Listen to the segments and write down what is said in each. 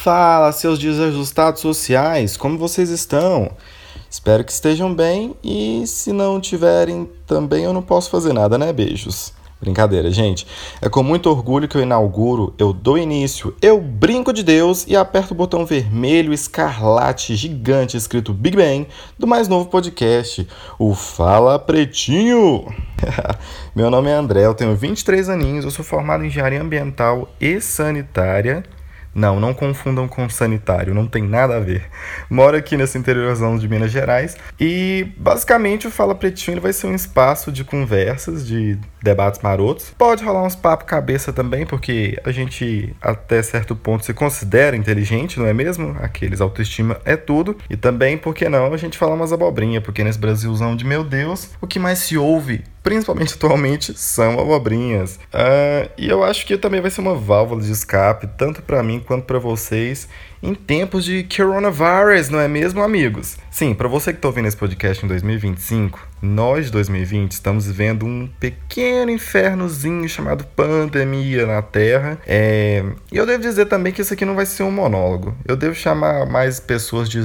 Fala, seus desajustados sociais, como vocês estão? Espero que estejam bem e se não tiverem também eu não posso fazer nada, né? Beijos. Brincadeira, gente. É com muito orgulho que eu inauguro, eu dou início, eu brinco de Deus e aperto o botão vermelho escarlate gigante escrito Big Bang do mais novo podcast, o Fala Pretinho. Meu nome é André, eu tenho 23 aninhos, eu sou formado em engenharia ambiental e sanitária não, não confundam com sanitário, não tem nada a ver. Moro aqui nessa interiorzão de Minas Gerais e basicamente o Fala Pretinho vai ser um espaço de conversas, de debates marotos. Pode rolar uns papo cabeça também, porque a gente até certo ponto se considera inteligente, não é mesmo? Aqueles autoestima é tudo. E também, por que não, a gente falar umas abobrinhas, porque nesse Brasilzão de meu Deus, o que mais se ouve principalmente atualmente, são abobrinhas. Uh, e eu acho que também vai ser uma válvula de escape, tanto para mim quanto para vocês, em tempos de coronavirus, não é mesmo, amigos? Sim, para você que está ouvindo esse podcast em 2025, nós de 2020 estamos vivendo um pequeno infernozinho chamado pandemia na Terra. É... E eu devo dizer também que isso aqui não vai ser um monólogo. Eu devo chamar mais pessoas de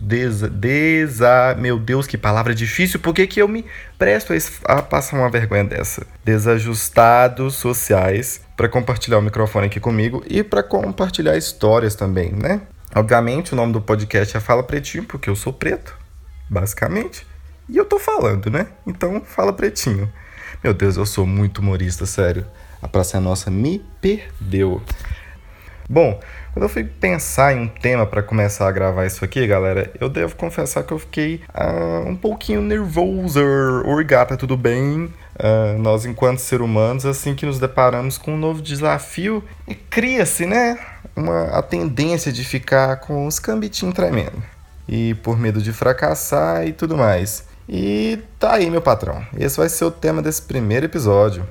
desa... desa... Meu Deus, que palavra difícil. Por que, que eu me presto a passar uma vergonha dessa? Desajustados sociais para compartilhar o microfone aqui comigo e para compartilhar histórias também, né? Obviamente, o nome do podcast é Fala Pretinho, porque eu sou preto, basicamente. E eu tô falando, né? Então, fala pretinho. Meu Deus, eu sou muito humorista, sério. A Praça é Nossa me perdeu. Bom, quando eu fui pensar em um tema para começar a gravar isso aqui, galera, eu devo confessar que eu fiquei uh, um pouquinho nervoso. Oi, gata, tudo bem? Uh, nós, enquanto seres humanos, assim que nos deparamos com um novo desafio, cria-se, né? Uma, a tendência de ficar com os cambitinhos tremendo. E por medo de fracassar e tudo mais. E tá aí, meu patrão. Esse vai ser o tema desse primeiro episódio.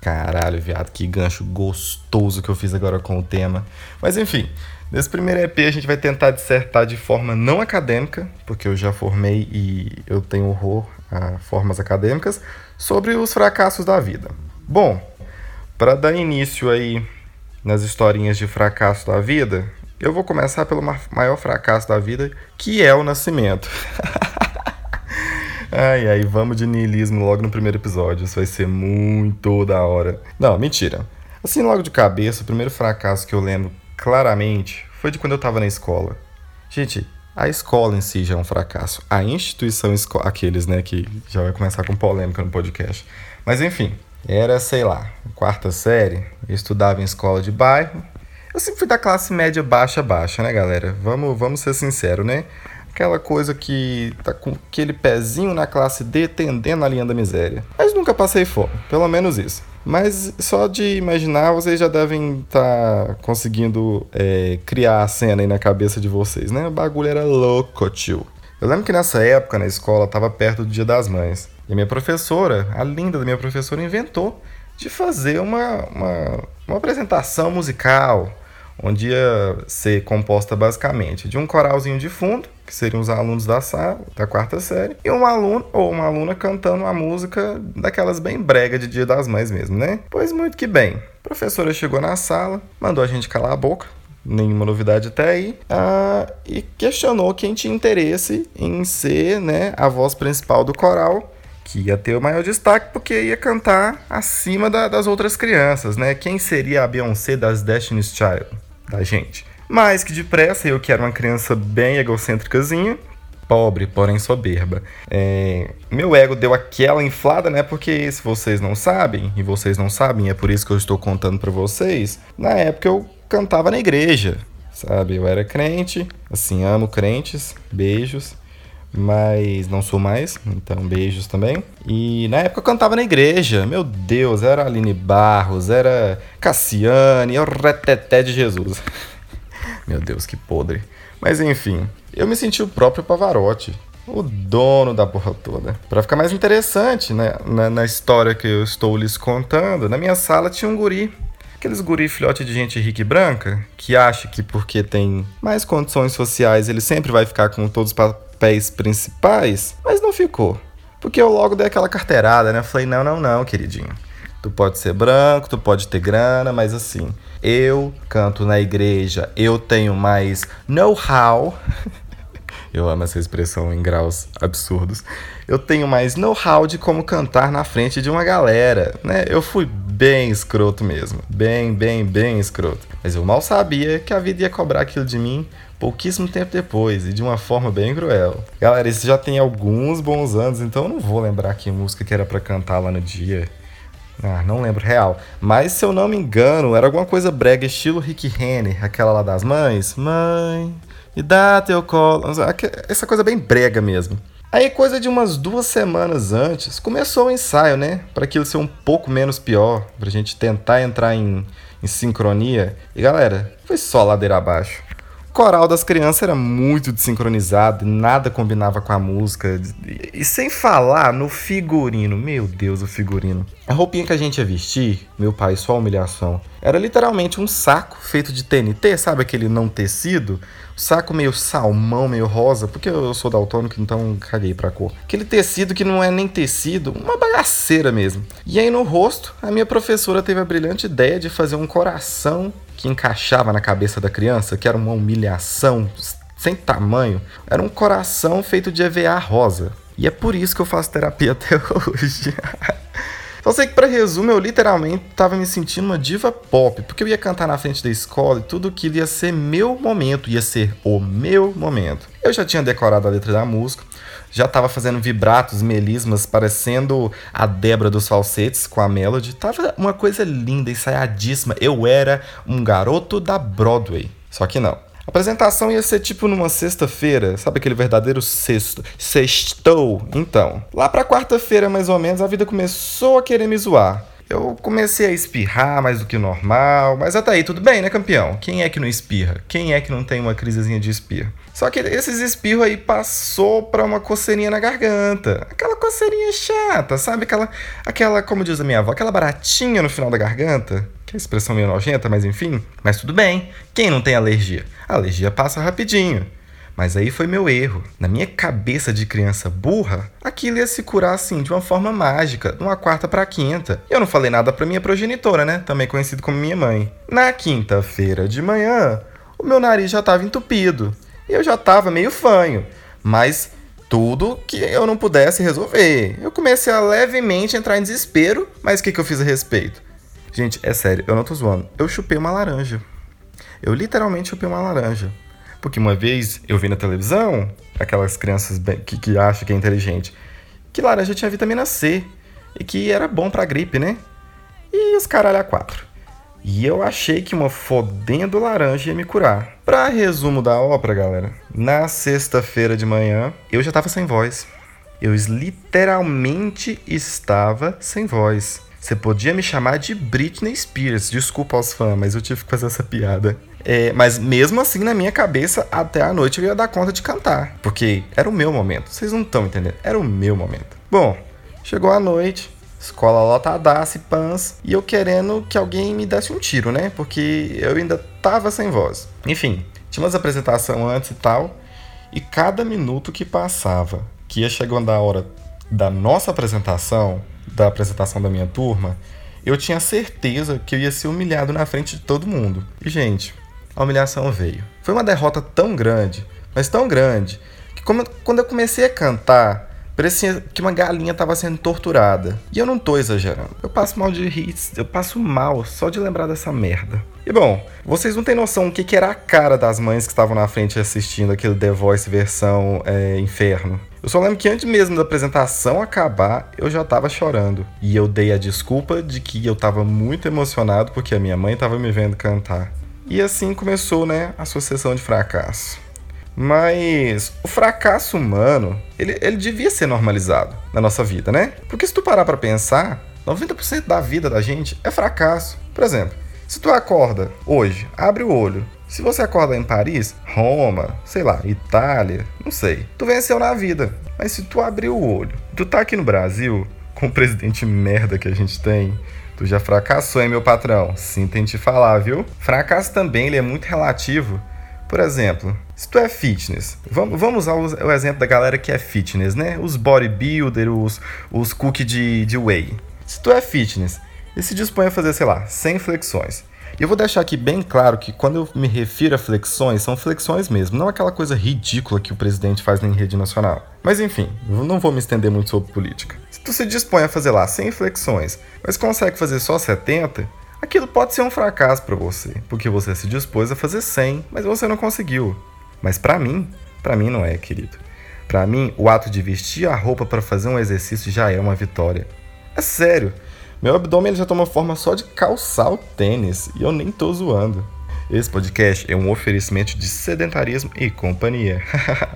Caralho, viado, que gancho gostoso que eu fiz agora com o tema. Mas enfim, nesse primeiro EP a gente vai tentar dissertar de forma não acadêmica, porque eu já formei e eu tenho horror a formas acadêmicas, sobre os fracassos da vida. Bom, para dar início aí nas historinhas de fracasso da vida, eu vou começar pelo maior fracasso da vida, que é o nascimento. ai, ai, vamos de niilismo logo no primeiro episódio. Isso vai ser muito da hora. Não, mentira. Assim, logo de cabeça, o primeiro fracasso que eu lembro claramente foi de quando eu tava na escola. Gente, a escola em si já é um fracasso. A instituição escola, aqueles, né, que já vai começar com polêmica no podcast. Mas enfim, era, sei lá, quarta série, eu estudava em escola de bairro, eu sempre fui da classe média baixa baixa, né, galera? Vamos, vamos ser sinceros, né? Aquela coisa que tá com aquele pezinho na classe D tendendo a linha da miséria. Mas nunca passei fome, pelo menos isso. Mas só de imaginar, vocês já devem estar tá conseguindo é, criar a cena aí na cabeça de vocês, né? O bagulho era louco, tio. Eu lembro que nessa época na escola tava perto do Dia das Mães. E a minha professora, a linda da minha professora, inventou de fazer uma, uma, uma apresentação musical onde ia ser composta basicamente de um coralzinho de fundo, que seriam os alunos da sala, da quarta série, e um aluno ou uma aluna cantando uma música daquelas bem brega de Dia das Mães mesmo, né? Pois muito que bem. A professora chegou na sala, mandou a gente calar a boca, nenhuma novidade até aí, uh, e questionou quem tinha interesse em ser né, a voz principal do coral que ia ter o maior destaque porque ia cantar acima da, das outras crianças, né? Quem seria a Beyoncé das Destiny's Child? da gente. Mas que depressa, eu que era uma criança bem egocêntricazinha, pobre, porém soberba. É, meu ego deu aquela inflada, né? Porque se vocês não sabem, e vocês não sabem, é por isso que eu estou contando para vocês, na época eu cantava na igreja, sabe? Eu era crente, assim, amo crentes, beijos mas não sou mais, então beijos também. E na época eu cantava na igreja, meu Deus, era Aline Barros, era Cassiane, o reteté de Jesus. meu Deus, que podre. Mas enfim, eu me senti o próprio Pavarotti, o dono da porra toda. Para ficar mais interessante né, na, na história que eu estou lhes contando, na minha sala tinha um guri aqueles guri filhote de gente rica e branca que acha que porque tem mais condições sociais ele sempre vai ficar com todos os papéis principais, mas não ficou. Porque eu logo dei aquela carteirada, né? Falei, não, não, não, queridinho. Tu pode ser branco, tu pode ter grana, mas assim, eu canto na igreja, eu tenho mais know-how. eu amo essa expressão em graus absurdos. Eu tenho mais know-how de como cantar na frente de uma galera, né? Eu fui bem escroto mesmo, bem, bem, bem escroto. Mas eu mal sabia que a vida ia cobrar aquilo de mim pouquíssimo tempo depois e de uma forma bem cruel. Galera, isso já tem alguns bons anos, então eu não vou lembrar que música que era para cantar lá no dia. Ah, não lembro real. Mas se eu não me engano, era alguma coisa brega, estilo Rick Renner, aquela lá das mães. Mãe, me dá teu colo. Essa coisa bem brega mesmo. Aí, coisa de umas duas semanas antes, começou o ensaio, né? Para aquilo ser um pouco menos pior, pra gente tentar entrar em, em sincronia. E galera, foi só ladeira abaixo coral das crianças era muito desincronizado, nada combinava com a música. E sem falar no figurino, meu Deus, o figurino. A roupinha que a gente ia vestir, meu pai, só humilhação, era literalmente um saco feito de TNT, sabe aquele não tecido? Saco meio salmão, meio rosa, porque eu sou daltônico, então caguei pra cor. Aquele tecido que não é nem tecido, uma bagaceira mesmo. E aí no rosto, a minha professora teve a brilhante ideia de fazer um coração que encaixava na cabeça da criança, que era uma humilhação sem tamanho. Era um coração feito de EVA rosa. E é por isso que eu faço terapia até hoje. Só sei que, para resumo, eu literalmente tava me sentindo uma diva pop, porque eu ia cantar na frente da escola e tudo aquilo ia ser meu momento, ia ser o meu momento. Eu já tinha decorado a letra da música, já tava fazendo vibratos, melismas, parecendo a Débora dos falsetes com a Melody. Tava uma coisa linda, ensaiadíssima. Eu era um garoto da Broadway. Só que não. A apresentação ia ser tipo numa sexta-feira, sabe aquele verdadeiro sexto? Sextou. Então, lá pra quarta-feira mais ou menos, a vida começou a querer me zoar. Eu comecei a espirrar mais do que o normal, mas até aí tudo bem, né, campeão? Quem é que não espirra? Quem é que não tem uma crisezinha de espirro? Só que esses espirros aí passou pra uma coceirinha na garganta. Aquela coceirinha chata, sabe? Aquela, aquela, como diz a minha avó, aquela baratinha no final da garganta. Que expressão meio nojenta, mas enfim. Mas tudo bem. Quem não tem alergia? A alergia passa rapidinho. Mas aí foi meu erro. Na minha cabeça de criança burra, aquilo ia se curar assim, de uma forma mágica, de uma quarta para quinta. E eu não falei nada para minha progenitora, né? Também conhecido como minha mãe. Na quinta-feira de manhã, o meu nariz já estava entupido. E eu já estava meio fanho. Mas tudo que eu não pudesse resolver. Eu comecei a levemente entrar em desespero, mas o que, que eu fiz a respeito? Gente, é sério, eu não tô zoando. Eu chupei uma laranja. Eu literalmente chupei uma laranja. Porque uma vez eu vi na televisão, aquelas crianças que, que acham que é inteligente, que laranja tinha vitamina C e que era bom pra gripe, né? E os caralho a quatro. E eu achei que uma fodendo laranja ia me curar. Pra resumo da ópera, galera, na sexta-feira de manhã eu já tava sem voz. Eu literalmente estava sem voz. Você podia me chamar de Britney Spears. Desculpa aos fãs, mas eu tive que fazer essa piada. É, mas mesmo assim, na minha cabeça, até a noite eu ia dar conta de cantar. Porque era o meu momento. Vocês não estão entendendo. Era o meu momento. Bom, chegou a noite. Escola lotadaça e pans. E eu querendo que alguém me desse um tiro, né? Porque eu ainda tava sem voz. Enfim, tinha umas apresentações antes e tal. E cada minuto que passava, que ia chegando a hora da nossa apresentação, da apresentação da minha turma, eu tinha certeza que eu ia ser humilhado na frente de todo mundo. E, gente, a humilhação veio. Foi uma derrota tão grande, mas tão grande, que quando eu comecei a cantar, parecia que uma galinha estava sendo torturada. E eu não tô exagerando. Eu passo mal de rir, eu passo mal só de lembrar dessa merda. E bom, vocês não têm noção o que, que era a cara das mães que estavam na frente assistindo aquele The Voice versão é, inferno. Eu só lembro que antes mesmo da apresentação acabar, eu já tava chorando. E eu dei a desculpa de que eu tava muito emocionado porque a minha mãe tava me vendo cantar. E assim começou, né, a sucessão de fracasso. Mas o fracasso humano, ele, ele devia ser normalizado na nossa vida, né? Porque se tu parar pra pensar, 90% da vida da gente é fracasso. Por exemplo, se tu acorda hoje, abre o olho, se você acorda em Paris, Roma, sei lá, Itália, não sei, tu venceu na vida. Mas se tu abrir o olho, tu tá aqui no Brasil, com o presidente merda que a gente tem, tu já fracassou, hein, meu patrão? Sinto em te falar, viu? Fracasso também, ele é muito relativo. Por exemplo, se tu é fitness, vamos, vamos usar o, exemplo da galera que é fitness, né? Os bodybuilder, os, os cookies de, de whey. Se tu é fitness e se dispõe a fazer, sei lá, 100 flexões. E eu vou deixar aqui bem claro que quando eu me refiro a flexões, são flexões mesmo, não aquela coisa ridícula que o presidente faz na rede nacional. Mas enfim, não vou me estender muito sobre política. Se tu se dispõe a fazer lá 100 flexões, mas consegue fazer só 70, aquilo pode ser um fracasso para você, porque você se dispôs a fazer 100, mas você não conseguiu. Mas para mim, para mim não é, querido. Para mim, o ato de vestir a roupa para fazer um exercício já é uma vitória. É sério. Meu abdômen já toma forma só de calçar o tênis e eu nem tô zoando. Esse podcast é um oferecimento de sedentarismo e companhia.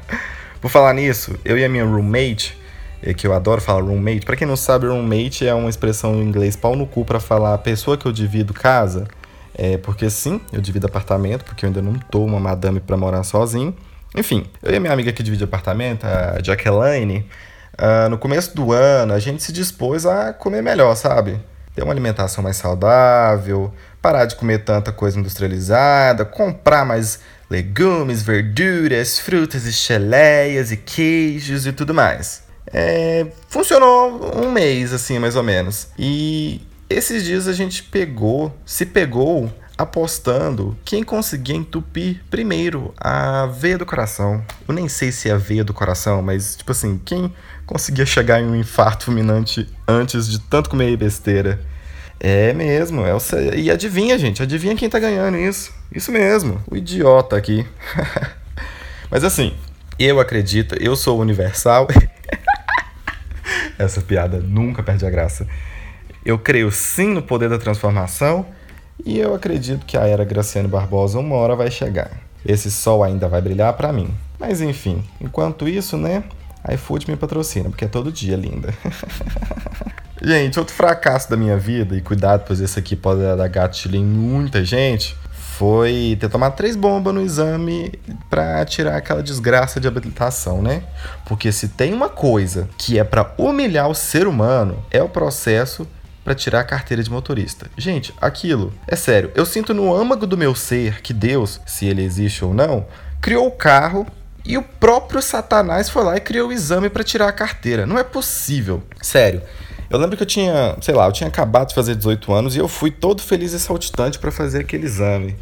Por falar nisso, eu e a minha roommate, é que eu adoro falar roommate, para quem não sabe, roommate é uma expressão em inglês pau no cu para falar a pessoa que eu divido casa. É porque sim, eu divido apartamento, porque eu ainda não tô uma madame para morar sozinho. Enfim, eu e a minha amiga que divide apartamento, a Jacqueline, Uh, no começo do ano, a gente se dispôs a comer melhor, sabe? Ter uma alimentação mais saudável, parar de comer tanta coisa industrializada, comprar mais legumes, verduras, frutas e geleias e queijos e tudo mais. É, funcionou um mês, assim, mais ou menos. E esses dias a gente pegou, se pegou apostando quem conseguia entupir primeiro a veia do coração. Eu nem sei se é a veia do coração, mas tipo assim, quem conseguia chegar em um infarto fulminante antes de tanto comer besteira. É mesmo, é o... e adivinha, gente, adivinha quem tá ganhando isso? Isso mesmo, o idiota aqui. mas assim, eu acredito, eu sou universal. Essa piada nunca perde a graça. Eu creio sim no poder da transformação e eu acredito que a era Graciano Barbosa uma hora vai chegar. Esse sol ainda vai brilhar para mim. Mas enfim, enquanto isso, né? iFood me patrocina, porque é todo dia, linda. gente, outro fracasso da minha vida, e cuidado, pois esse aqui pode dar gatilho em muita gente, foi ter tomado três bombas no exame para tirar aquela desgraça de habilitação, né? Porque se tem uma coisa que é para humilhar o ser humano, é o processo para tirar a carteira de motorista. Gente, aquilo, é sério, eu sinto no âmago do meu ser que Deus, se ele existe ou não, criou o carro e o próprio Satanás foi lá e criou o exame para tirar a carteira. Não é possível. Sério. Eu lembro que eu tinha, sei lá, eu tinha acabado de fazer 18 anos e eu fui todo feliz e saltitante para fazer aquele exame.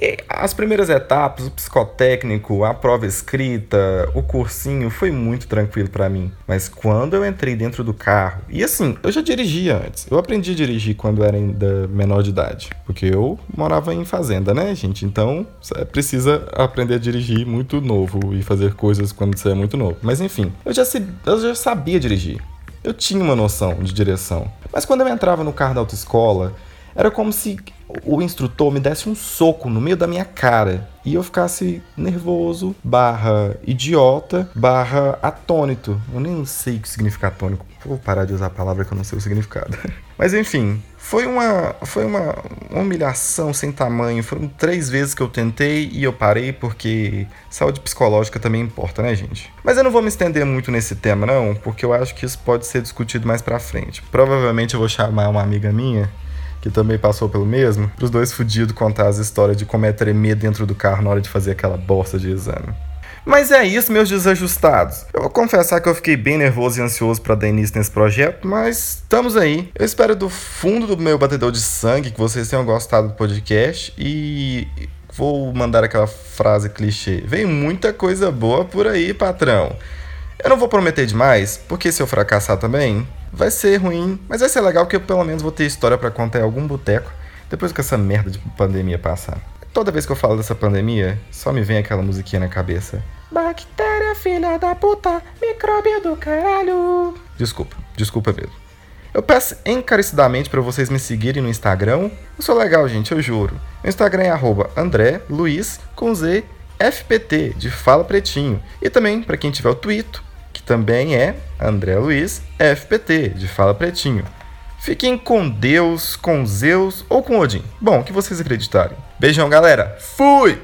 E as primeiras etapas, o psicotécnico, a prova escrita, o cursinho, foi muito tranquilo para mim. Mas quando eu entrei dentro do carro, e assim, eu já dirigia antes. Eu aprendi a dirigir quando era ainda menor de idade. Porque eu morava em fazenda, né, gente? Então, precisa aprender a dirigir muito novo e fazer coisas quando você é muito novo. Mas enfim, eu já, eu já sabia dirigir. Eu tinha uma noção de direção. Mas quando eu entrava no carro da autoescola, era como se o instrutor me desse um soco no meio da minha cara e eu ficasse nervoso, barra idiota, barra atônito. Eu nem sei o que significa atônico. Vou parar de usar a palavra que eu não sei o significado. Mas enfim, foi uma, foi uma humilhação sem tamanho. Foram três vezes que eu tentei e eu parei porque saúde psicológica também importa, né, gente? Mas eu não vou me estender muito nesse tema, não, porque eu acho que isso pode ser discutido mais pra frente. Provavelmente eu vou chamar uma amiga minha que também passou pelo mesmo, os dois fudidos contar as histórias de como é tremer dentro do carro na hora de fazer aquela bosta de exame. Mas é isso, meus desajustados. Eu vou confessar que eu fiquei bem nervoso e ansioso para dar início nesse projeto, mas estamos aí. Eu espero do fundo do meu batedor de sangue que vocês tenham gostado do podcast e vou mandar aquela frase clichê. Vem muita coisa boa por aí, patrão. Eu não vou prometer demais, porque se eu fracassar também, vai ser ruim, mas vai ser legal porque eu pelo menos vou ter história para contar em algum boteco depois que essa merda de pandemia passar. Toda vez que eu falo dessa pandemia, só me vem aquela musiquinha na cabeça. Bactéria, filha da puta, micróbio do caralho. Desculpa, desculpa mesmo. Eu peço encarecidamente para vocês me seguirem no Instagram. Eu sou legal, gente, eu juro. Meu Instagram é arroba André Luiz com Z FPT de Fala Pretinho. E também, para quem tiver o Twitter, que também é André Luiz FPT, de Fala Pretinho. Fiquem com Deus, com Zeus ou com Odin. Bom, o que vocês acreditarem. Beijão, galera. Fui!